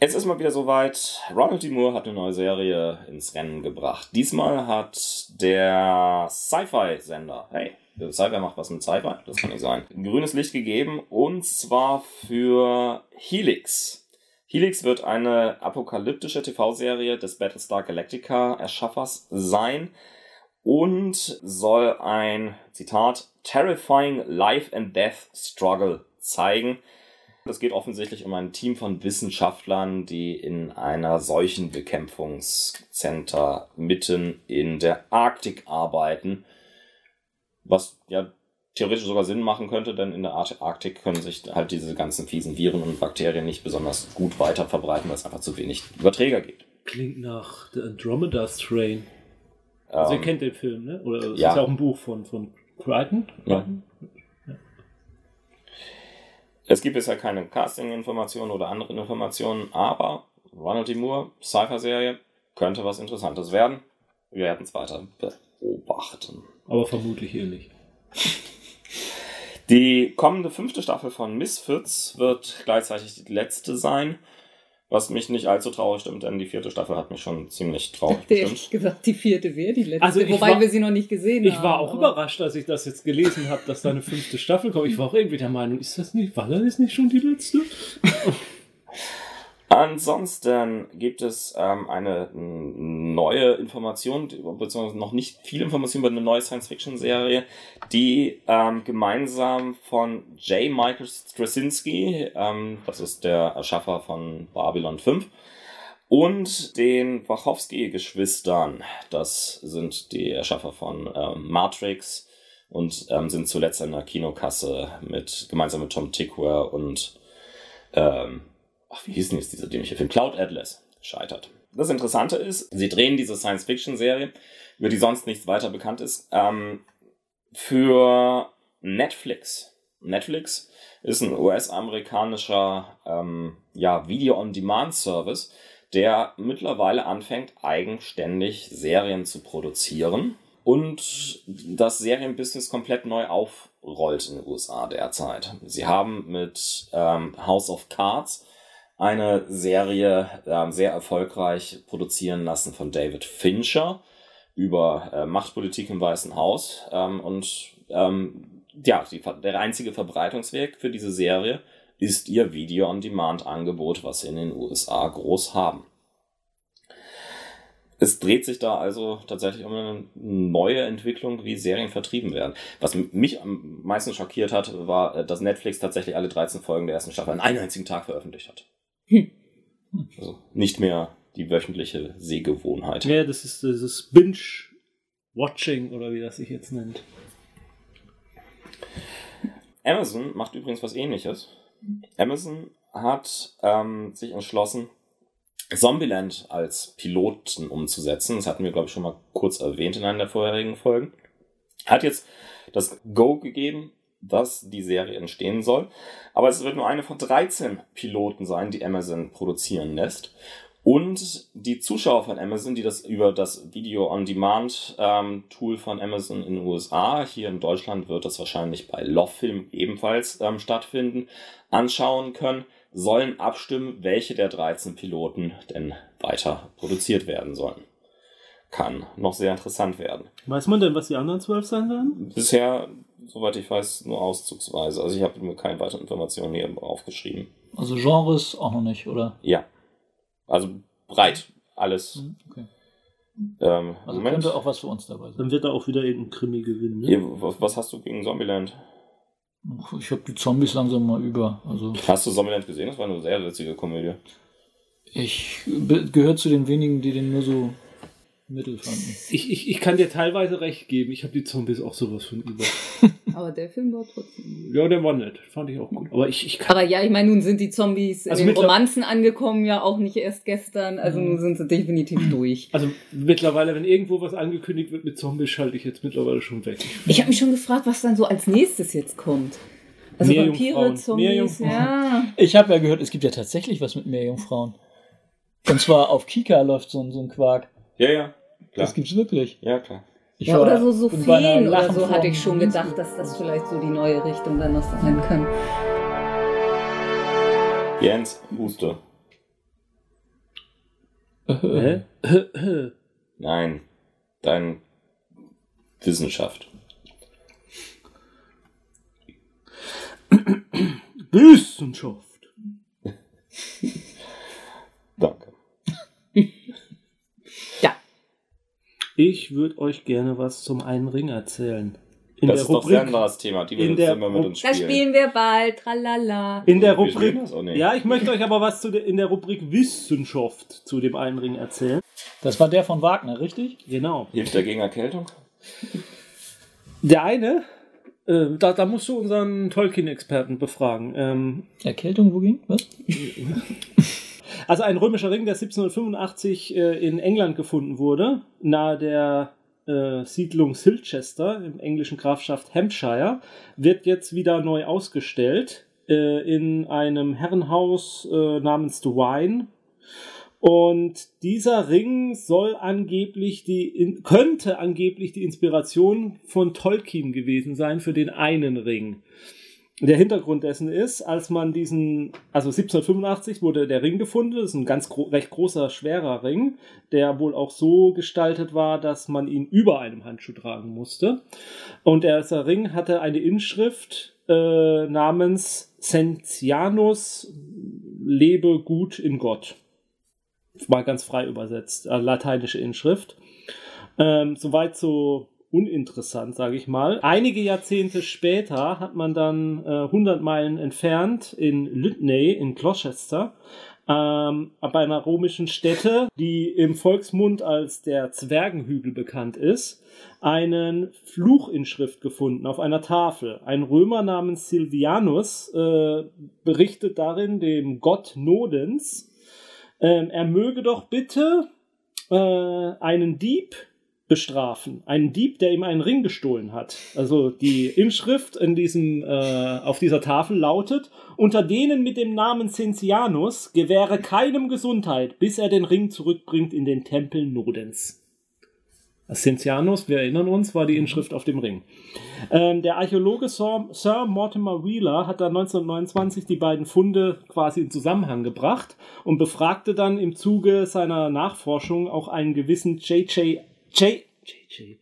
Es ist mal wieder soweit. Ronald D. Moore hat eine neue Serie ins Rennen gebracht. Diesmal hat der Sci-Fi-Sender, hey, der Sci-Fi macht was mit Sci-Fi, das kann nicht sein, grünes Licht gegeben und zwar für Helix. Helix wird eine apokalyptische TV-Serie des Battlestar Galactica-Erschaffers sein und soll ein, Zitat, terrifying life and death struggle zeigen. Es geht offensichtlich um ein Team von Wissenschaftlern, die in einer Seuchenbekämpfungscenter mitten in der Arktik arbeiten. Was ja theoretisch sogar Sinn machen könnte, denn in der Ar- Arktik können sich halt diese ganzen fiesen Viren und Bakterien nicht besonders gut weiter verbreiten, weil es einfach zu wenig Überträger gibt. Klingt nach The Andromeda Strain. Also ihr Ähm, kennt den Film, ne? Oder es ja. ist ja auch ein Buch von, von Crichton? Ja. Es gibt bisher keine Casting-Informationen oder anderen Informationen, aber Ronald D. Moore, Cypher-Serie, könnte was Interessantes werden. Wir werden es weiter beobachten. Aber vermutlich eher nicht. Die kommende fünfte Staffel von Misfits wird gleichzeitig die letzte sein, was mich nicht allzu traurig stimmt, denn die vierte Staffel hat mich schon ziemlich traurig gestimmt. ehrlich gesagt, die vierte wäre die letzte. Also ich wobei war- wir sie noch nicht gesehen Ich haben. war auch überrascht, als ich das jetzt gelesen habe, dass da eine fünfte Staffel kommt. Ich war auch irgendwie der Meinung, ist das nicht, war das nicht schon die letzte? Ansonsten gibt es ähm, eine neue Information, beziehungsweise noch nicht viel Information über eine neue Science-Fiction-Serie, die ähm, gemeinsam von J. Michael Straczynski, ähm, das ist der Erschaffer von Babylon 5, und den Wachowski-Geschwistern, das sind die Erschaffer von ähm, Matrix und ähm, sind zuletzt in der Kinokasse mit gemeinsam mit Tom Tykwer und ähm, ach, wie hieß denn jetzt dieser dämliche Film? Cloud Atlas gescheitert. Das Interessante ist, sie drehen diese Science-Fiction-Serie, über die sonst nichts weiter bekannt ist, ähm, für Netflix. Netflix ist ein US-amerikanischer ähm, ja, Video-on-Demand-Service, der mittlerweile anfängt, eigenständig Serien zu produzieren und das Serienbusiness komplett neu aufrollt in den USA derzeit. Sie haben mit ähm, House of Cards eine Serie ähm, sehr erfolgreich produzieren lassen von David Fincher über äh, Machtpolitik im Weißen Haus. Ähm, und ähm, ja, die, der einzige Verbreitungsweg für diese Serie ist ihr Video-on-Demand-Angebot, was sie in den USA groß haben. Es dreht sich da also tatsächlich um eine neue Entwicklung, wie Serien vertrieben werden. Was mich am meisten schockiert hat, war, äh, dass Netflix tatsächlich alle 13 Folgen der ersten Staffel an einem einzigen Tag veröffentlicht hat. Also nicht mehr die wöchentliche Sehgewohnheit. Ja, das ist dieses Binge-Watching oder wie das sich jetzt nennt. Amazon macht übrigens was ähnliches. Amazon hat ähm, sich entschlossen, Zombieland als Piloten umzusetzen. Das hatten wir, glaube ich, schon mal kurz erwähnt in einer der vorherigen Folgen. Hat jetzt das Go gegeben, dass die Serie entstehen soll. Aber es wird nur eine von 13 Piloten sein, die Amazon produzieren lässt. Und die Zuschauer von Amazon, die das über das Video-on-Demand-Tool von Amazon in den USA, hier in Deutschland wird das wahrscheinlich bei Lovefilm ebenfalls ähm, stattfinden, anschauen können, sollen abstimmen, welche der 13 Piloten denn weiter produziert werden sollen. Kann noch sehr interessant werden. Weiß man denn, was die anderen zwölf sein werden? Bisher, soweit ich weiß, nur auszugsweise. Also ich habe mir keine weiteren Informationen hier aufgeschrieben. Also Genres auch noch nicht, oder? Ja. Also breit alles. Hm, Okay. Ähm, Also Moment. könnte auch was für uns dabei sein. Dann wird da auch wieder irgendein Krimi gewinnen. Ne? Hier, was, hast du gegen Zombieland? Ich habe die Zombies langsam mal über. Also Hast du Zombieland gesehen? Das war eine sehr witzige Komödie. ich gehört zu den wenigen, die den nur so mittel fanden. Ich, ich, ich kann dir teilweise recht geben. Ich habe die Zombies auch sowas von über. Aber der Film war trotzdem. Ja, der war nett. Fand ich auch gut. Aber ich, ich kann. Aber ja, ich meine, nun sind die Zombies Also in den Romanzen angekommen, ja auch nicht erst gestern. Also nun sind sie definitiv durch. Also mittlerweile, wenn irgendwo was angekündigt wird mit Zombies, schalte ich jetzt mittlerweile schon weg. Ich habe mich schon gefragt, was dann so als nächstes jetzt kommt. Also. Vampire, Zombies, ja. Ich habe ja gehört, es gibt ja tatsächlich was mit Meerjungfrauen. Und zwar auf Kika läuft so ein, so ein Quark. Ja, ja. Klar. Das gibt's wirklich. Ja, klar. Ich Ja, oder so, so bei einer Feen oder so hatte ich schon gedacht, dass das vielleicht so die neue Richtung dann noch sein kann. Jens, Huste. Hä? Nein. Dein Wissenschaft. Wissenschaft. Danke. Ja. Ich würde euch gerne was zum einen Ring erzählen. In das der ist doch Rubrik. Sandras Thema. Die der immer mit uns Da spielen. spielen wir bald, tralala. In der Wir Rubrik. spielen. Ja, ich möchte euch aber was zu der, in der Rubrik Wissenschaft zu dem einen Ring erzählen. Das war der von Wagner, richtig? Genau. Hilft er gegen Erkältung? Der eine, äh, da, da musst du unseren Tolkien-Experten befragen. Ähm, Erkältung, wo ging? Was? Also ein römischer Ring, der 1785 äh, in England gefunden wurde, nahe der äh, Siedlung Silchester im englischen Grafschaft Hampshire, wird jetzt wieder neu ausgestellt äh, in einem Herrenhaus äh, namens The Wine. Und dieser Ring soll angeblich die, könnte angeblich die Inspiration von Tolkien gewesen sein für den einen Ring. Der Hintergrund dessen ist, als man diesen, also 1785 wurde der Ring gefunden, das ist ein ganz gro recht großer, schwerer Ring, der wohl auch so gestaltet war, dass man ihn über einem Handschuh tragen musste. Und dieser Ring hatte eine Inschrift äh, namens Sentianus, lebe gut in Gott. Mal ganz frei übersetzt, äh, lateinische Inschrift. Ähm, soweit so uninteressant, sage ich mal. Einige Jahrzehnte später hat man dann äh, 100 Meilen entfernt in Lydney in Gloucester ähm, bei einer römischen Stätte, die im Volksmund als der Zwergenhügel bekannt ist, einen Fluchinschrift gefunden auf einer Tafel. Ein Römer namens Silvianus äh, berichtet darin dem Gott Nodens, ähm, er möge doch bitte äh, einen Dieb bestrafen. Einen Dieb, der ihm einen Ring gestohlen hat. Also die Inschrift in diesem, äh, auf dieser Tafel lautet, unter denen mit dem Namen Cincianus gewähre keinem Gesundheit, bis er den Ring zurückbringt in den Tempel Nodens. Cincianus, wir erinnern uns, war die Inschrift auf dem Ring. Ähm, der Archäologe Sir, Sir Mortimer Wheeler hat dann 1929 die beiden Funde quasi in Zusammenhang gebracht und befragte dann im Zuge seiner Nachforschung auch einen gewissen J.J. J. J.J.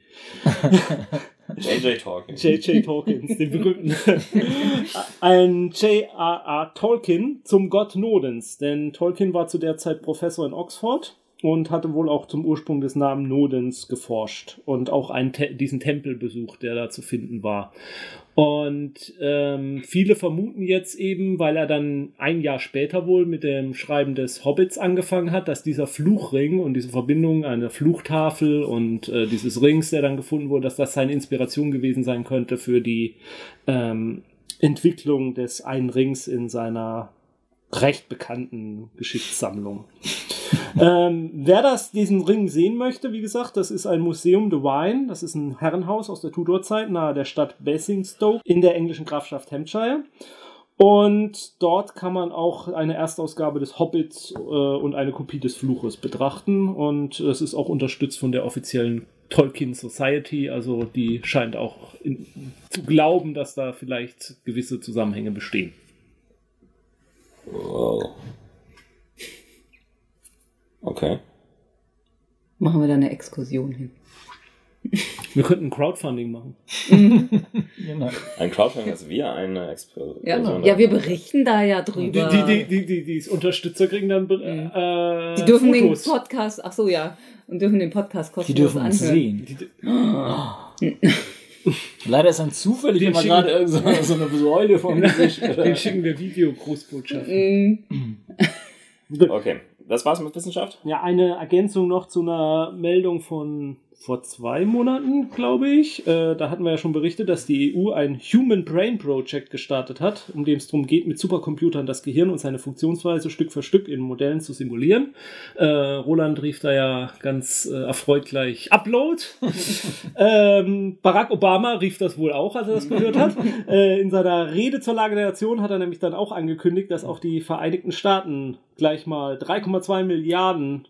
JJ Talking. J.J. Tolkien, den berühmten. Ein J.R.R. Tolkien zum Gott Nodens, denn Tolkien war zu der Zeit Professor in Oxford und hatte wohl auch zum Ursprung des Namen Nodens geforscht und auch einen Te diesen Tempel besucht, der da zu finden war. Und ähm, viele vermuten jetzt eben, weil er dann ein Jahr später wohl mit dem Schreiben des Hobbits angefangen hat, dass dieser Fluchring und diese Verbindung einer Fluchtafel und äh, dieses Rings, der dann gefunden wurde, dass das seine Inspiration gewesen sein könnte für die ähm, Entwicklung des einen Rings in seiner recht bekannten Geschichtssammlung. ähm, wer das, diesen Ring sehen möchte, wie gesagt, das ist ein Museum de Wine. Das ist ein Herrenhaus aus der Tudorzeit nahe der Stadt Basingstoke in der englischen Grafschaft Hampshire. Und dort kann man auch eine Erstausgabe des Hobbits äh, und eine Kopie des Fluches betrachten. Und es ist auch unterstützt von der offiziellen Tolkien Society. Also die scheint auch in, zu glauben, dass da vielleicht gewisse Zusammenhänge bestehen. Wow. Okay. Machen wir da eine Exkursion hin. Wir könnten Crowdfunding machen. Genau. Ein Crowdfunding, dass wir eine Explosion Ja, ja, wir berichten da ja Die, drüber. die, die, die, die, die Unterstützer kriegen dann äh, Die dürfen Fotos. den Podcast, ach so, ja, und dürfen den Podcast Die kostenlos dürfen uns anhören. sehen. Leider ist dann zufällig Den immer schicken- gerade irgend so, so eine Säule vom Gesicht. Den schicken wir Video-Großbotschaften. Mm, Okay, das war's mit Wissenschaft? Ja, eine Ergänzung noch zu einer Meldung von vor zwei Monaten, glaube ich. Äh, da hatten wir ja schon berichtet, dass die EU ein Human Brain Project gestartet hat, um dem es darum geht, mit Supercomputern das Gehirn und seine Funktionsweise Stück für Stück in Modellen zu simulieren. Äh, Roland rief da ja ganz äh, erfreut gleich Upload. ähm, Barack Obama rief das wohl auch, als er das gehört hat. Äh, in seiner Rede zur Lage der Nation hat er nämlich dann auch angekündigt, dass auch die Vereinigten Staaten gleich mal 3,2 Milliarden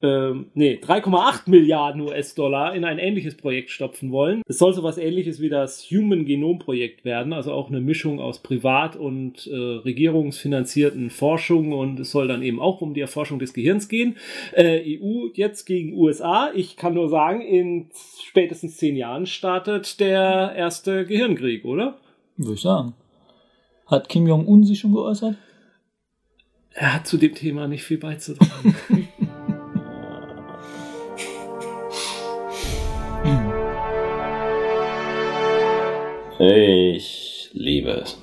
ähm, nee, 3,8 Milliarden US-Dollar in ein ähnliches Projekt stopfen wollen. Es soll so was ähnliches wie das Human Genome Projekt werden, also auch eine Mischung aus privat und äh, regierungsfinanzierten Forschung und es soll dann eben auch um die Erforschung des Gehirns gehen. Äh, EU jetzt gegen USA. Ich kann nur sagen, in spätestens zehn Jahren startet der erste Gehirnkrieg, oder? Würde ich sagen. Hat Kim Jong-un sich schon geäußert? Er hat zu dem Thema nicht viel beizutragen. Ich liebe es.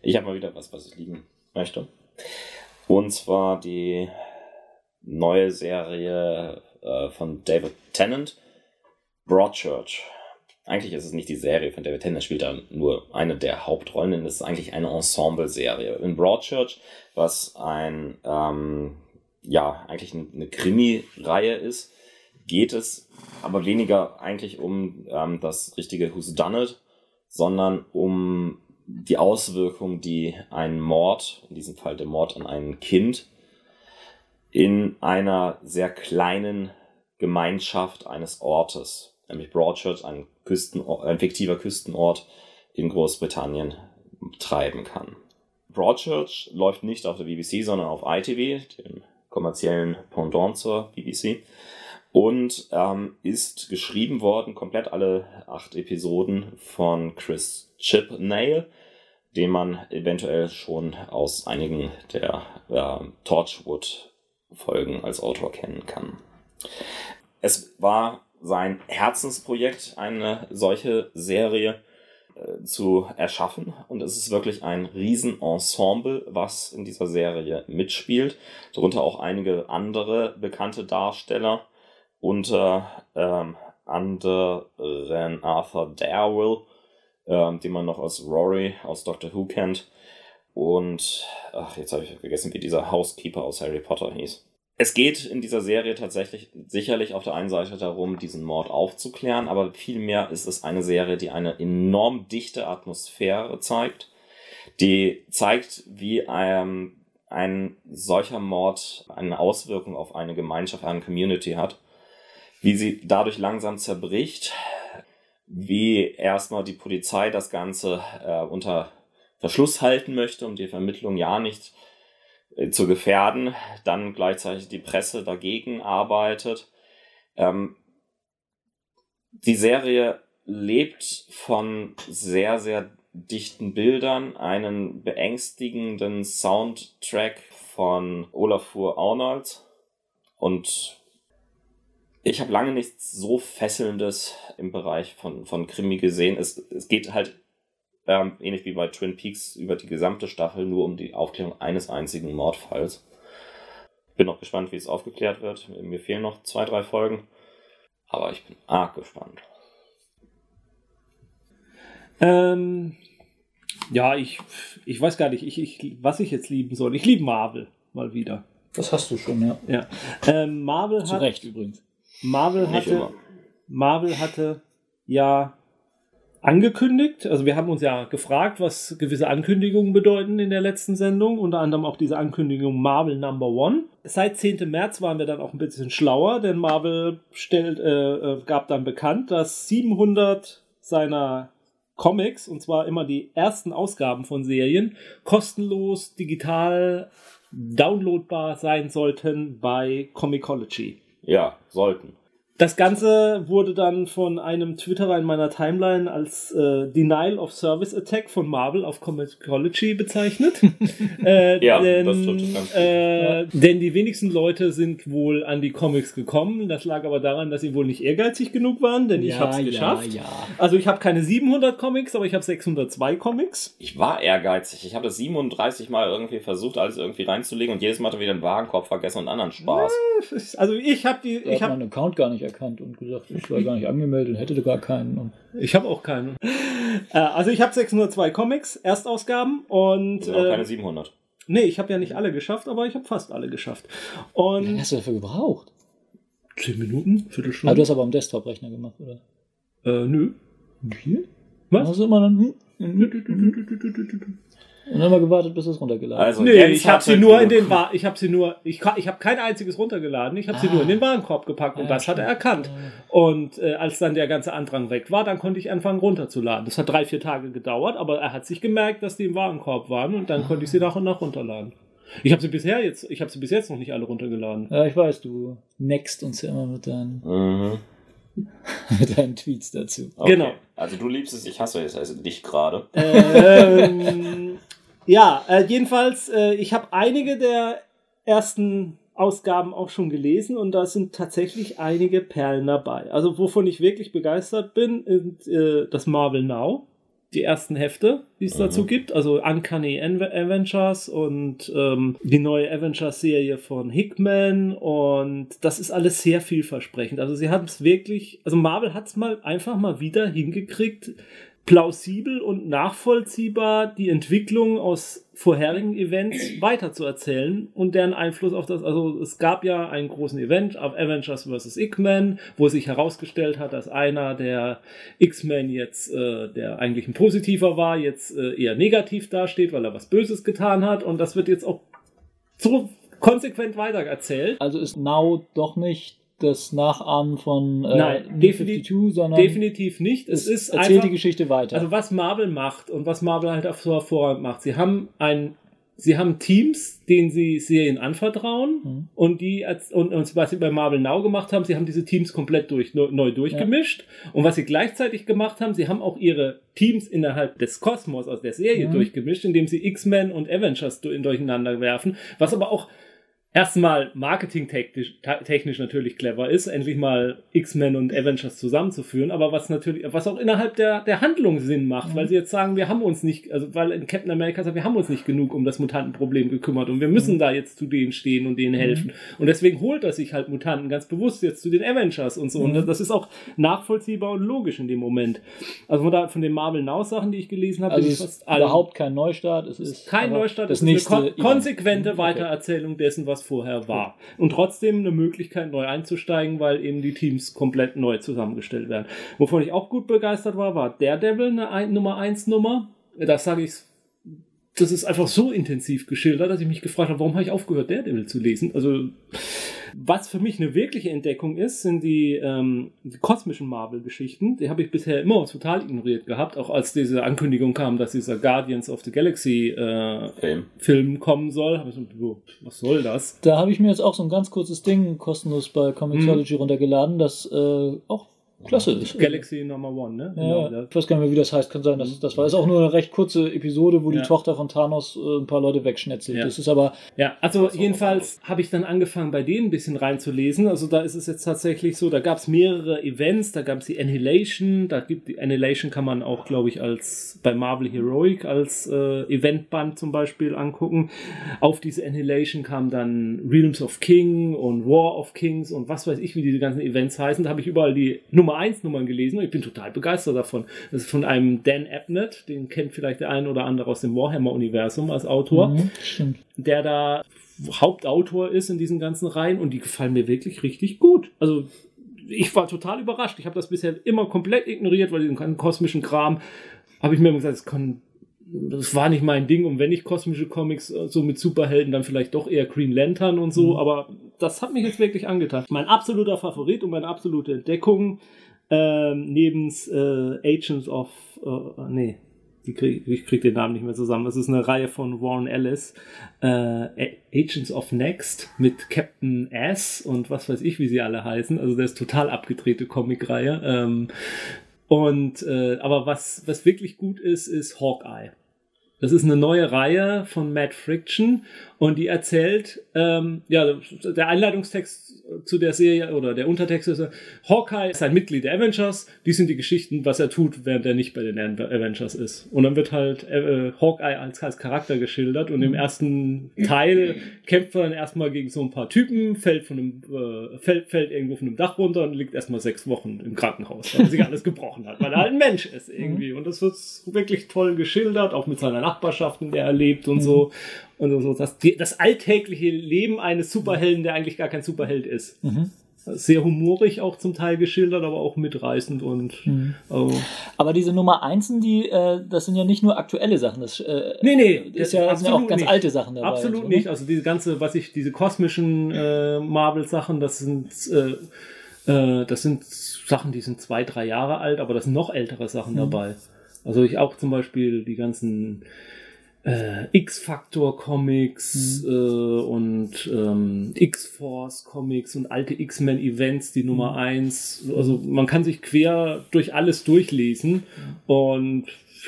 Ich habe mal wieder was, was ich lieben möchte. Und zwar die neue Serie äh, von David Tennant, Broadchurch. Eigentlich ist es nicht die Serie von David Tennant, spielt da nur eine der Hauptrollen, denn es ist eigentlich eine Ensemble-Serie. In Broadchurch, was ein, ähm, ja, eigentlich eine Krimi-Reihe ist, geht es aber weniger eigentlich um ähm, das richtige Who's Done It, sondern um die Auswirkung, die ein Mord, in diesem Fall der Mord an einem Kind, in einer sehr kleinen Gemeinschaft eines Ortes, nämlich Broadchurch, ein, Küstenort, ein fiktiver Küstenort in Großbritannien, treiben kann. Broadchurch läuft nicht auf der BBC, sondern auf ITV, dem kommerziellen Pendant zur BBC und ähm, ist geschrieben worden, komplett alle acht Episoden von Chris Chipnail, den man eventuell schon aus einigen der äh, Torchwood-Folgen als Autor kennen kann. Es war sein Herzensprojekt, eine solche Serie äh, zu erschaffen. Und es ist wirklich ein Riesenensemble, was in dieser Serie mitspielt, darunter auch einige andere bekannte Darsteller unter ähm, anderen Arthur Darrell, ähm, den man noch aus Rory aus Doctor Who kennt. Und ach, jetzt habe ich vergessen, wie dieser Housekeeper aus Harry Potter hieß. Es geht in dieser Serie tatsächlich sicherlich auf der einen Seite darum, diesen Mord aufzuklären, aber vielmehr ist es eine Serie, die eine enorm dichte Atmosphäre zeigt, die zeigt, wie ähm, ein solcher Mord eine Auswirkung auf eine Gemeinschaft, eine Community hat wie sie dadurch langsam zerbricht, wie erstmal die Polizei das Ganze äh, unter Verschluss halten möchte, um die Vermittlung ja nicht äh, zu gefährden, dann gleichzeitig die Presse dagegen arbeitet. Ähm, die Serie lebt von sehr, sehr dichten Bildern, einen beängstigenden Soundtrack von Olafur Arnold und ich habe lange nichts so Fesselndes im Bereich von, von Krimi gesehen. Es, es geht halt ähm, ähnlich wie bei Twin Peaks über die gesamte Staffel nur um die Aufklärung eines einzigen Mordfalls. Bin noch gespannt, wie es aufgeklärt wird. Mir fehlen noch zwei, drei Folgen. Aber ich bin arg gespannt. ähm, ja, ich, ich weiß gar nicht, ich, ich, was ich jetzt lieben soll. Ich liebe Marvel mal wieder. Das hast du schon, ja. Ja. Ähm, Marvel Zu hat. Recht übrigens. Marvel Nicht hatte, immer. Marvel hatte ja angekündigt. Also wir haben uns ja gefragt, was gewisse Ankündigungen bedeuten in der letzten Sendung. Unter anderem auch diese Ankündigung Marvel Number One. Seit 10. März waren wir dann auch ein bisschen schlauer, denn Marvel stellt, äh, äh, gab dann bekannt, dass 700 seiner Comics, und zwar immer die ersten Ausgaben von Serien, kostenlos digital downloadbar sein sollten bei Comicology. Ja, sollten. Das Ganze wurde dann von einem Twitterer in meiner Timeline als äh, Denial of Service Attack von Marvel auf Comicology bezeichnet. äh, Ja, denn, das es ganz äh, denn die wenigsten Leute sind wohl an die Comics gekommen. Das lag aber daran, dass sie wohl nicht ehrgeizig genug waren, denn ich habe es geschafft. Ja, Also ich habe keine 700 Comics, aber ich habe 602 Comics. Ich war ehrgeizig. Ich habe das 37 Mal irgendwie versucht, alles irgendwie reinzulegen und jedes Mal hatte wieder den Warenkorb vergessen und anderen Spaß. Also ich habe die, ich habe meinen Account gar nicht erkannt und gesagt, ich war gar nicht angemeldet und hätte gar keinen. Und ich habe auch keine. Äh, also ich habe 602 Comics, Erstausgaben und Das sind auch äh, keine 700. Nee, ich habe ja nicht alle geschafft, aber ich habe fast alle geschafft. Und wie lange hast du dafür gebraucht? 10 Minuten, Ah, Viertelstunde. du hast aber am Desktop-Rechner gemacht, oder? äh, nö. Viel? Was? Hast du immer dann, und dann mal gewartet, bis es runtergeladen Also, Nee, Jens ich habe sie nur in den Wa ich habe sie nur ich ich habe kein einziges runtergeladen, ich habe sie Ah. nur in den Warenkorb gepackt und Ah, das hat er erkannt. Und äh, als dann der ganze Andrang weg war, dann konnte ich anfangen runterzuladen. Das hat drei, vier Tage gedauert, aber er hat sich gemerkt, dass die im Warenkorb waren und dann konnte ich sie nach und nach runterladen. Ich habe sie bisher jetzt, ich habe sie bis jetzt noch nicht alle runtergeladen. Ja, ich weiß, du next uns ja immer mit deinen, Mhm. mit deinen Tweets dazu. Okay. Genau. Also du liebst es, ich hasse es, also dich gerade. ähm, ja, äh, jedenfalls, äh, ich habe einige der ersten Ausgaben auch schon gelesen und da sind tatsächlich einige Perlen dabei. Also wovon ich wirklich begeistert bin, ist äh, das Marvel Now. Die ersten Hefte, die es Mhm. dazu gibt, also Uncanny Aven- Avengers und ähm, die neue Avengers-Serie von Hickman und das ist alles sehr vielversprechend. Also sie haben es wirklich, also Marvel hat es mal einfach mal wieder hingekriegt, plausibel und nachvollziehbar die Entwicklung aus vorherigen Events weiterzuerzählen und deren Einfluss auf das, also es gab ja einen großen Event auf Avengers vs. X-Men, wo sich herausgestellt hat, dass einer der X-Men jetzt, äh, der eigentlich ein positiver war, jetzt äh, eher negativ dasteht, weil er was Böses getan hat und das wird jetzt auch so konsequent weitererzählt. Also ist Now doch nicht das Nachahmen von äh, Nein, definitiv- 52, sondern Definitiv nicht. Es ist erzählt einfach, die Geschichte weiter. Also was Marvel macht und was Marvel halt auch so hervorragend macht, sie haben ein, sie haben Teams, denen sie Serien anvertrauen Mhm. und die als- und, und was sie bei Marvel Now gemacht haben, sie haben diese Teams komplett durch, neu, durchgemischt und was sie gleichzeitig gemacht haben, sie haben auch ihre Teams innerhalb des Kosmos aus der Serie Mhm. durchgemischt, indem sie X-Men und Avengers du- durcheinander werfen, was aber auch erstmal marketingtechnisch natürlich clever ist, endlich mal X-Men und Avengers zusammenzuführen, aber was natürlich, was auch innerhalb der, der Handlung Sinn macht, weil sie jetzt sagen, wir haben uns nicht, also weil in Captain America sagt, wir haben uns nicht genug um das Mutantenproblem gekümmert und wir müssen da jetzt zu denen stehen und denen helfen. Und deswegen holt er sich halt Mutanten ganz bewusst jetzt zu den Avengers und so. Und das, das ist auch nachvollziehbar und logisch in dem Moment. Also von, da, von den Marvel Now Sachen, die ich gelesen habe, also bin ich ist fast überhaupt kein Neustart. Es ist kein Neustart, das es ist eine kon konsequente Okay. Weitererzählung dessen, was vorher war. Und trotzdem eine Möglichkeit, neu einzusteigen, weil eben die Teams komplett neu zusammengestellt werden. Wovon ich auch gut begeistert war, war Daredevil, eine ein Nummer 1 Nummer. Das sage ich, das ist einfach so intensiv geschildert, dass ich mich gefragt habe, warum habe ich aufgehört, Daredevil zu lesen? Also, was für mich eine wirkliche Entdeckung ist, sind die, ähm, die kosmischen Marvel-Geschichten. Die habe ich bisher immer total ignoriert gehabt, auch als diese Ankündigung kam, dass dieser Guardians of the Galaxy äh, Film. Film kommen soll. Habe ich so, "Jo, was soll das? Da habe ich mir jetzt auch so ein ganz kurzes Ding kostenlos bei Mhm. Comixology runtergeladen, das äh, auch klasse ist. Galaxy Number One, ne? Ja, Genau, ich weiß gar nicht mehr, wie das heißt. Kann sein, dass das war. Ist auch nur eine recht kurze Episode, wo Ja. die Tochter von Thanos äh, ein paar Leute wegschnetzelt. Ja. Das ist aber Ja, also jedenfalls habe ich dann angefangen, bei denen ein bisschen reinzulesen. Also da ist es jetzt tatsächlich so, da gab es mehrere Events, da gab es die Annihilation, da gibt die Annihilation kann man auch, glaube ich, als bei Marvel Heroic als äh, Eventband zum Beispiel angucken. Auf diese Annihilation kam dann Realms of King und War of Kings und was weiß ich, wie diese ganzen Events heißen. Da habe ich überall die Nummer 1 Nummern gelesen und ich bin total begeistert davon. Das ist von einem Dan Abnett, den kennt vielleicht der ein oder andere aus dem Warhammer-Universum als Autor Mhm, der da Hauptautor ist in diesen ganzen Reihen und die gefallen mir wirklich richtig gut. Also ich war total überrascht. Ich habe das bisher immer komplett ignoriert, weil diesen ganzen kosmischen Kram habe ich mir immer gesagt, das kann das war nicht mein Ding und wenn ich kosmische Comics äh, so mit Superhelden, dann vielleicht doch eher Green Lantern und so, mhm. aber das hat mich jetzt wirklich angetan. Mein absoluter Favorit und meine absolute Entdeckung ähm, neben äh, Agents of, äh, nee, krieg, ich krieg den Namen nicht mehr zusammen. Das ist eine Reihe von Warren Ellis, äh, Agents of Next mit Captain S und was weiß ich, wie sie alle heißen. Also das ist total abgedrehte Comicreihe. Ähm, und äh, aber was was wirklich gut ist, ist Hawkeye. Das ist eine neue Reihe von Matt Friction und die erzählt, ähm, ja, der Einleitungstext zu der Serie oder der Untertext ist, Hawkeye ist ein Mitglied der Avengers, die sind die Geschichten, was er tut, während er nicht bei den Avengers ist. Und dann wird halt äh, Hawkeye als, als Charakter geschildert und im ersten Teil kämpft er dann erstmal gegen so ein paar Typen, fällt von einem, äh, fällt, fällt irgendwo von einem Dach runter und liegt erstmal sechs Wochen im Krankenhaus, weil er sich alles gebrochen hat, weil er halt ein Mensch ist irgendwie. Und das wird wirklich toll geschildert, auch mit seiner Nachbarschaft, in der er lebt und so. Und so, das, das alltägliche Leben eines Superhelden, der eigentlich gar kein Superheld ist. Mhm. Sehr humorig auch zum Teil geschildert, aber auch mitreißend und. Mhm. Oh. Aber diese Nummer Einsen, die, äh, das sind ja nicht nur aktuelle Sachen. Das, äh, nee, nee, ist ja, sind ja auch ganz nicht. alte Sachen dabei. Absolut so, nicht. Also diese ganze, was ich, diese kosmischen äh, Marvel-Sachen, das sind, äh, äh, das sind Sachen, die sind zwei, drei Jahre alt, aber das sind noch ältere Sachen mhm. dabei. Also ich auch zum Beispiel die ganzen äh, X-Factor Comics mhm. äh, und ähm, X-Force Comics und alte X-Men Events, die Nummer mhm. eins. Also man kann sich quer durch alles durchlesen mhm. und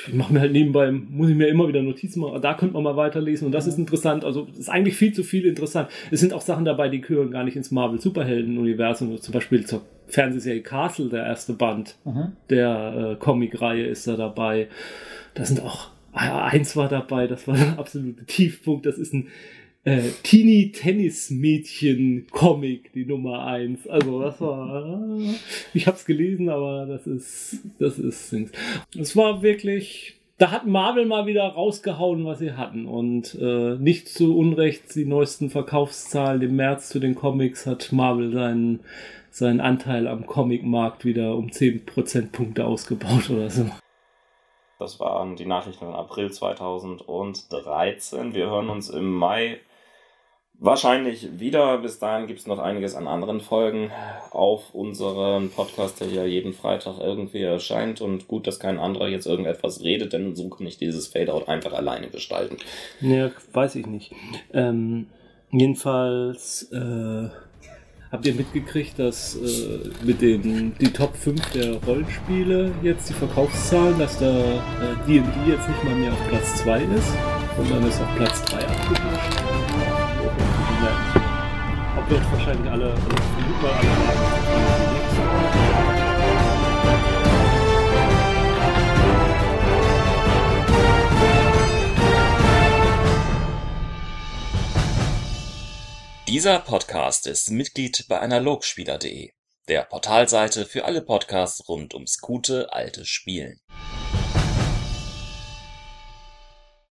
ich mache mir halt nebenbei, muss ich mir immer wieder Notizen machen, da könnte man mal weiterlesen und das ist interessant, also ist eigentlich viel zu viel interessant. Es sind auch Sachen dabei, die gehören gar nicht ins Marvel Superhelden-Universum, zum Beispiel zur Fernsehserie Castle, der erste Band mhm. der äh, Comic-Reihe ist da dabei. Da sind auch Ah, eins war dabei, das war der absolute Tiefpunkt. Das ist ein äh, Teenie-Tennis-Mädchen-Comic, die Nummer eins. Also das war, ich habe es gelesen, aber das ist, das ist, es war wirklich, da hat Marvel mal wieder rausgehauen, was sie hatten und äh, nicht zu Unrecht die neuesten Verkaufszahlen im März zu den Comics hat Marvel seinen seinen Anteil am Comicmarkt wieder um 10 Prozentpunkte ausgebaut oder so. Das waren die Nachrichten von April 2013. Wir hören uns im Mai wahrscheinlich wieder. Bis dahin gibt es noch einiges an anderen Folgen auf unserem Podcast, der ja jeden Freitag irgendwie erscheint. Und gut, dass kein anderer jetzt irgendetwas redet, denn so kann ich dieses Fadeout einfach alleine gestalten. Ja, weiß ich nicht. Ähm, jedenfalls. Äh Habt ihr mitgekriegt, dass äh, mit den die Top 5 der Rollenspiele jetzt die Verkaufszahlen, dass da D&D äh, jetzt nicht mal mehr auf Platz 2 ist, sondern ist auf Platz 3 abgerutscht? Wahrscheinlich alle, also alle Dieser Podcast ist Mitglied bei analogspieler.de, der Portalseite für alle Podcasts rund ums gute alte Spielen.